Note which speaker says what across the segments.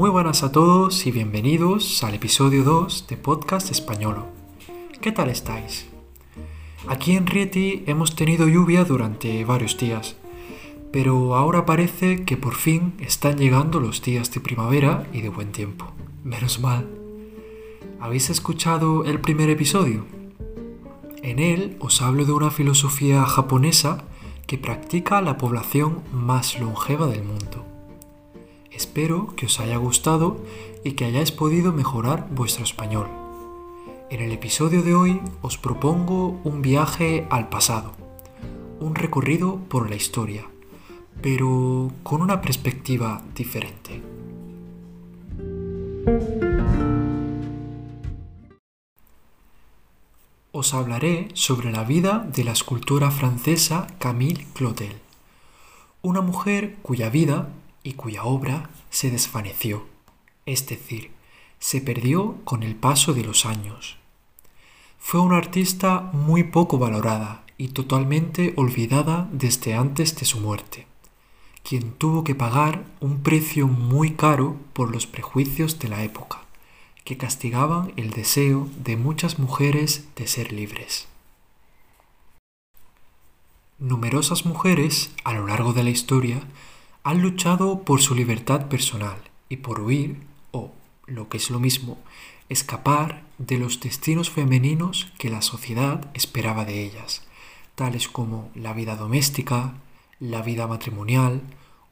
Speaker 1: Muy buenas a todos y bienvenidos al episodio 2 de Podcast Españolo. ¿Qué tal estáis? Aquí en Rieti hemos tenido lluvia durante varios días, pero ahora parece que por fin están llegando los días de primavera y de buen tiempo. Menos mal. ¿Habéis escuchado el primer episodio? En él os hablo de una filosofía japonesa que practica la población más longeva del mundo. Espero que os haya gustado y que hayáis podido mejorar vuestro español. En el episodio de hoy os propongo un viaje al pasado, un recorrido por la historia, pero con una perspectiva diferente. Os hablaré sobre la vida de la escultora francesa Camille Claudel, una mujer cuya vida y cuya obra se desvaneció, es decir, se perdió con el paso de los años. Fue una artista muy poco valorada y totalmente olvidada desde antes de su muerte, quien tuvo que pagar un precio muy caro por los prejuicios de la época, que castigaban el deseo de muchas mujeres de ser libres. Numerosas mujeres, a lo largo de la historia, han luchado por su libertad personal y por huir, o, lo que es lo mismo, escapar de los destinos femeninos que la sociedad esperaba de ellas, tales como la vida doméstica, la vida matrimonial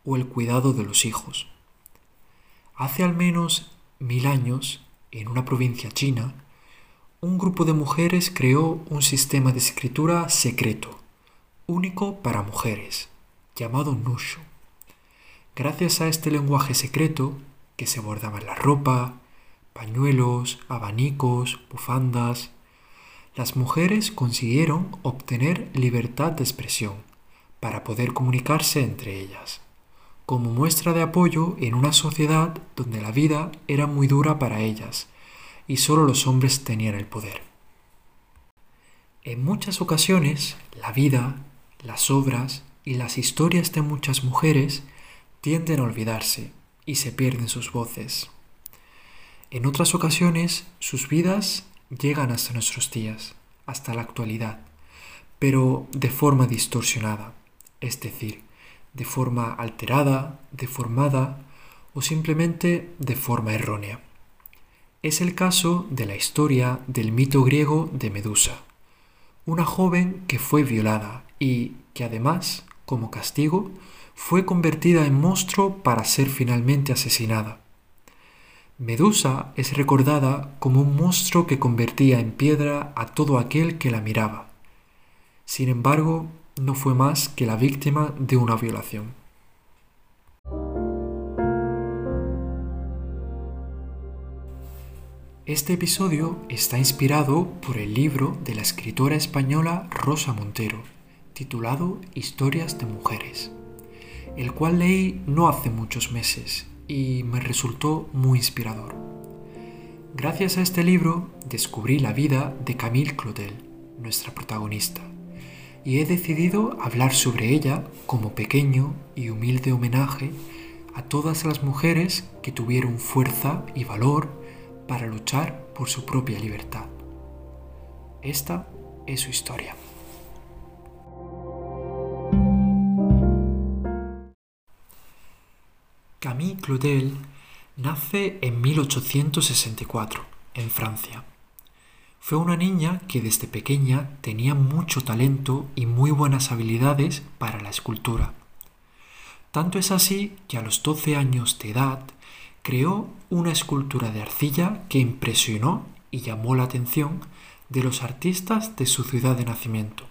Speaker 1: o el cuidado de los hijos. Hace al menos mil años, en una provincia china, un grupo de mujeres creó un sistema de escritura secreto, único para mujeres, llamado Nushu. Gracias a este lenguaje secreto, que se bordaba en la ropa, pañuelos, abanicos, bufandas, las mujeres consiguieron obtener libertad de expresión para poder comunicarse entre ellas, como muestra de apoyo en una sociedad donde la vida era muy dura para ellas y solo los hombres tenían el poder. En muchas ocasiones, la vida, las obras y las historias de muchas mujeres tienden a olvidarse y se pierden sus voces. En otras ocasiones, sus vidas llegan hasta nuestros días, hasta la actualidad, pero de forma distorsionada, es decir, de forma alterada, deformada o simplemente de forma errónea. Es el caso de la historia del mito griego de Medusa, una joven que fue violada y que además, como castigo, fue convertida en monstruo para ser finalmente asesinada. Medusa es recordada como un monstruo que convertía en piedra a todo aquel que la miraba. Sin embargo, no fue más que la víctima de una violación. Este episodio está inspirado por el libro de la escritora española Rosa Montero, titulado Historias de Mujeres el cual leí no hace muchos meses y me resultó muy inspirador. Gracias a este libro descubrí la vida de Camille Claudel, nuestra protagonista, y he decidido hablar sobre ella como pequeño y humilde homenaje a todas las mujeres que tuvieron fuerza y valor para luchar por su propia libertad. Esta es su historia. Camille Claudel nace en 1864, en Francia. Fue una niña que desde pequeña tenía mucho talento y muy buenas habilidades para la escultura. Tanto es así que a los 12 años de edad creó una escultura de arcilla que impresionó y llamó la atención de los artistas de su ciudad de nacimiento.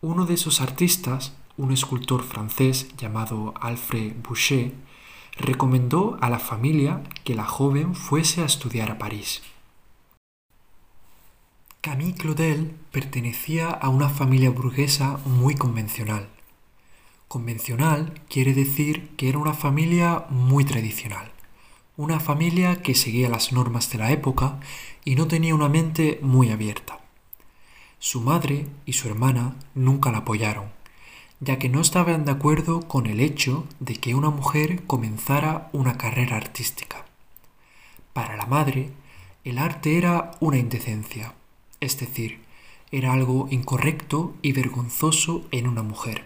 Speaker 1: Uno de esos artistas un escultor francés llamado Alfred Boucher recomendó a la familia que la joven fuese a estudiar a París. Camille Claudel pertenecía a una familia burguesa muy convencional. Convencional quiere decir que era una familia muy tradicional, una familia que seguía las normas de la época y no tenía una mente muy abierta. Su madre y su hermana nunca la apoyaron ya que no estaban de acuerdo con el hecho de que una mujer comenzara una carrera artística. Para la madre, el arte era una indecencia, es decir, era algo incorrecto y vergonzoso en una mujer.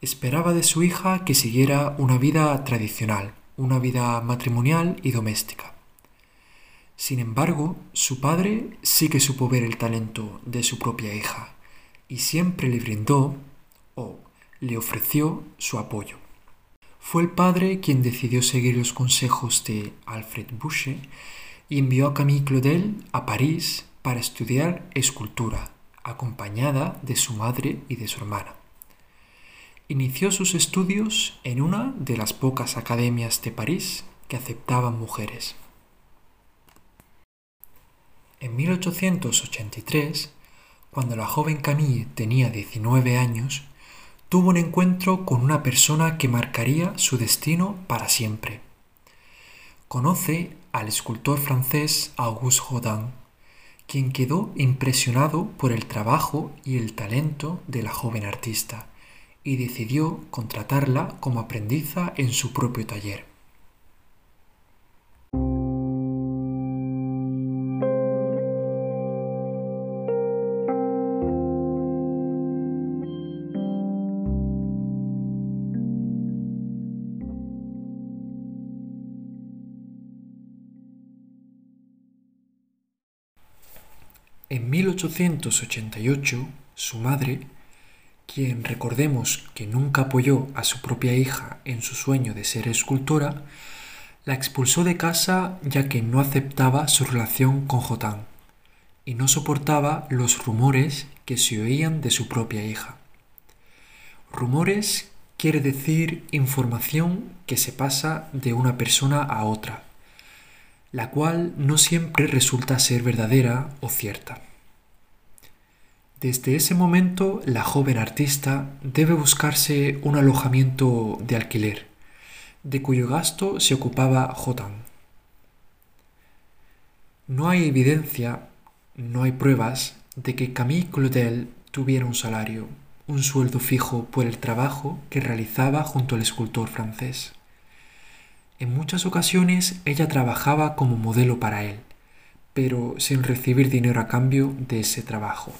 Speaker 1: Esperaba de su hija que siguiera una vida tradicional, una vida matrimonial y doméstica. Sin embargo, su padre sí que supo ver el talento de su propia hija y siempre le brindó o le ofreció su apoyo. Fue el padre quien decidió seguir los consejos de Alfred Boucher y envió a Camille Claudel a París para estudiar escultura, acompañada de su madre y de su hermana. Inició sus estudios en una de las pocas academias de París que aceptaban mujeres. En 1883, cuando la joven Camille tenía 19 años, tuvo un encuentro con una persona que marcaría su destino para siempre. Conoce al escultor francés Auguste Rodin, quien quedó impresionado por el trabajo y el talento de la joven artista y decidió contratarla como aprendiza en su propio taller. 1888, su madre, quien recordemos que nunca apoyó a su propia hija en su sueño de ser escultora, la expulsó de casa ya que no aceptaba su relación con Jotán y no soportaba los rumores que se oían de su propia hija. Rumores quiere decir información que se pasa de una persona a otra la cual no siempre resulta ser verdadera o cierta. Desde ese momento, la joven artista debe buscarse un alojamiento de alquiler, de cuyo gasto se ocupaba Jotan. No hay evidencia, no hay pruebas de que Camille Claudel tuviera un salario, un sueldo fijo por el trabajo que realizaba junto al escultor francés. En muchas ocasiones ella trabajaba como modelo para él, pero sin recibir dinero a cambio de ese trabajo.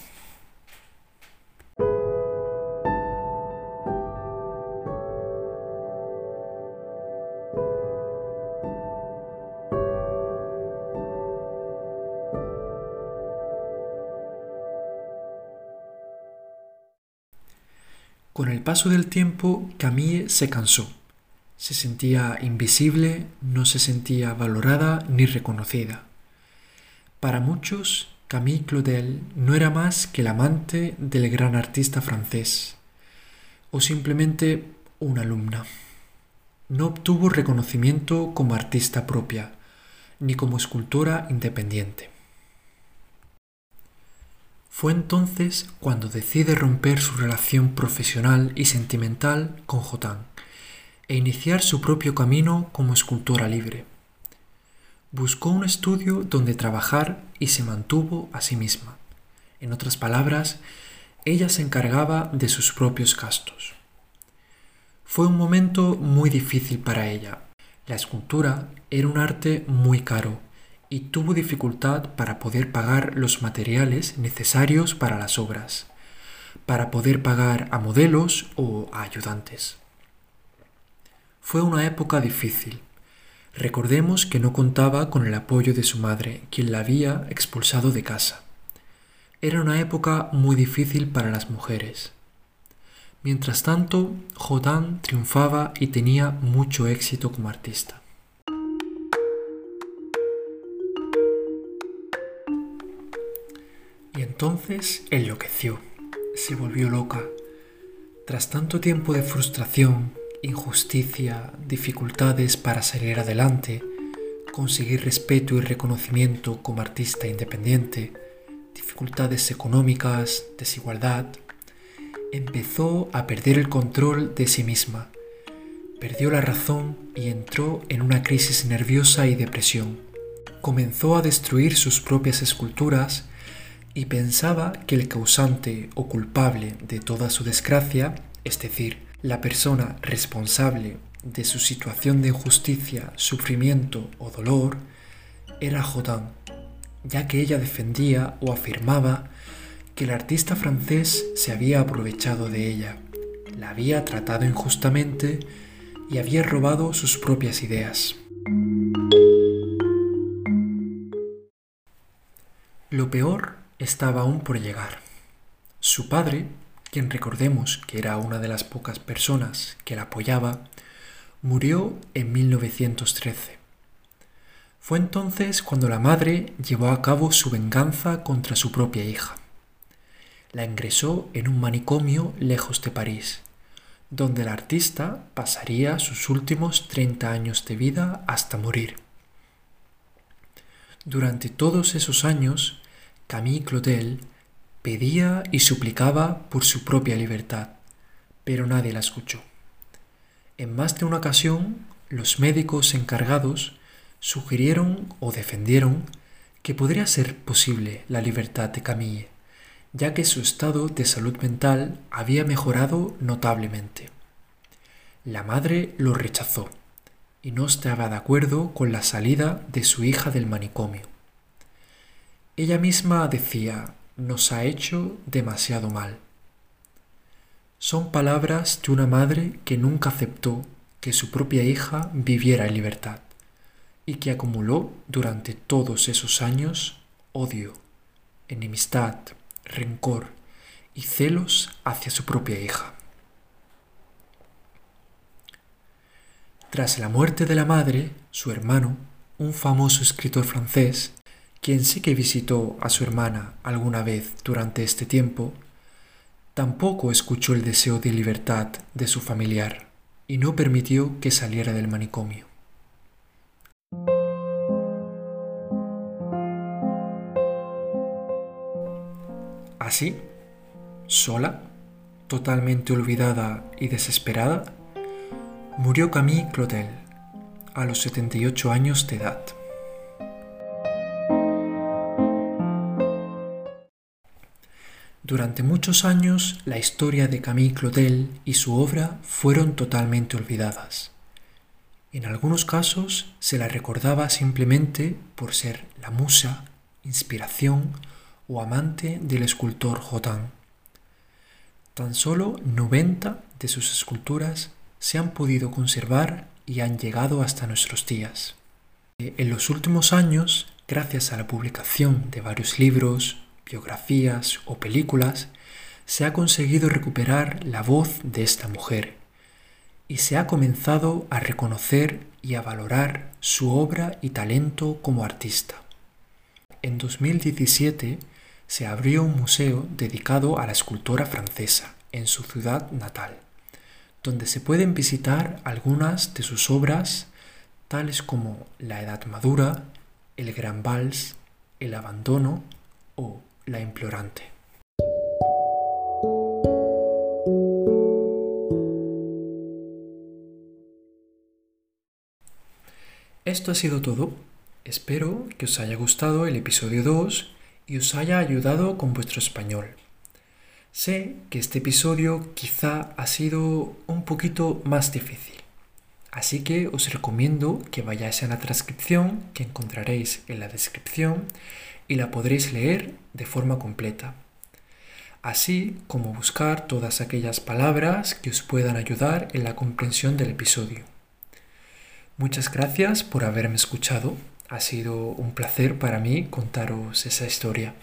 Speaker 1: Paso del tiempo, Camille se cansó se sentía invisible, no se sentía valorada ni reconocida. Para muchos, Camille Claudel no era más que el amante del gran artista francés, o simplemente una alumna. No obtuvo reconocimiento como artista propia, ni como escultora independiente. Fue entonces cuando decide romper su relación profesional y sentimental con Jotán e iniciar su propio camino como escultora libre. Buscó un estudio donde trabajar y se mantuvo a sí misma. En otras palabras, ella se encargaba de sus propios gastos. Fue un momento muy difícil para ella. La escultura era un arte muy caro y tuvo dificultad para poder pagar los materiales necesarios para las obras, para poder pagar a modelos o a ayudantes. Fue una época difícil. Recordemos que no contaba con el apoyo de su madre, quien la había expulsado de casa. Era una época muy difícil para las mujeres. Mientras tanto, Jodán triunfaba y tenía mucho éxito como artista. Entonces enloqueció, se volvió loca. Tras tanto tiempo de frustración, injusticia, dificultades para salir adelante, conseguir respeto y reconocimiento como artista independiente, dificultades económicas, desigualdad, empezó a perder el control de sí misma, perdió la razón y entró en una crisis nerviosa y depresión. Comenzó a destruir sus propias esculturas y pensaba que el causante o culpable de toda su desgracia es decir, la persona responsable de su situación de injusticia, sufrimiento o dolor, era Jodin, ya que ella defendía o afirmaba que el artista francés se había aprovechado de ella, la había tratado injustamente y había robado sus propias ideas. Lo peor estaba aún por llegar. Su padre, quien recordemos que era una de las pocas personas que la apoyaba, murió en 1913. Fue entonces cuando la madre llevó a cabo su venganza contra su propia hija. La ingresó en un manicomio lejos de París, donde el artista pasaría sus últimos 30 años de vida hasta morir. Durante todos esos años, Camille Claudel pedía y suplicaba por su propia libertad, pero nadie la escuchó. En más de una ocasión, los médicos encargados sugirieron o defendieron que podría ser posible la libertad de Camille, ya que su estado de salud mental había mejorado notablemente. La madre lo rechazó y no estaba de acuerdo con la salida de su hija del manicomio. Ella misma decía, nos ha hecho demasiado mal. Son palabras de una madre que nunca aceptó que su propia hija viviera en libertad y que acumuló durante todos esos años odio, enemistad, rencor y celos hacia su propia hija. Tras la muerte de la madre, su hermano, un famoso escritor francés, quien sí que visitó a su hermana alguna vez durante este tiempo, tampoco escuchó el deseo de libertad de su familiar y no permitió que saliera del manicomio. Así, sola, totalmente olvidada y desesperada, murió Camille Claudel a los 78 años de edad. Durante muchos años la historia de Camille Claudel y su obra fueron totalmente olvidadas. En algunos casos se la recordaba simplemente por ser la musa, inspiración o amante del escultor Jotán. Tan solo 90 de sus esculturas se han podido conservar y han llegado hasta nuestros días. En los últimos años, gracias a la publicación de varios libros, biografías o películas, se ha conseguido recuperar la voz de esta mujer y se ha comenzado a reconocer y a valorar su obra y talento como artista. En 2017 se abrió un museo dedicado a la escultora francesa en su ciudad natal, donde se pueden visitar algunas de sus obras tales como La Edad Madura, El Gran Vals, El Abandono o la implorante. Esto ha sido todo. Espero que os haya gustado el episodio 2 y os haya ayudado con vuestro español. Sé que este episodio quizá ha sido un poquito más difícil, así que os recomiendo que vayáis a la transcripción que encontraréis en la descripción y la podréis leer de forma completa, así como buscar todas aquellas palabras que os puedan ayudar en la comprensión del episodio. Muchas gracias por haberme escuchado, ha sido un placer para mí contaros esa historia.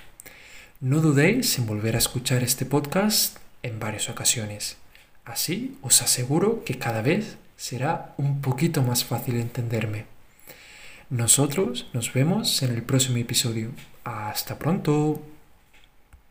Speaker 1: No dudéis en volver a escuchar este podcast en varias ocasiones. Así os aseguro que cada vez será un poquito más fácil entenderme. Nosotros nos vemos en el próximo episodio. Hasta pronto.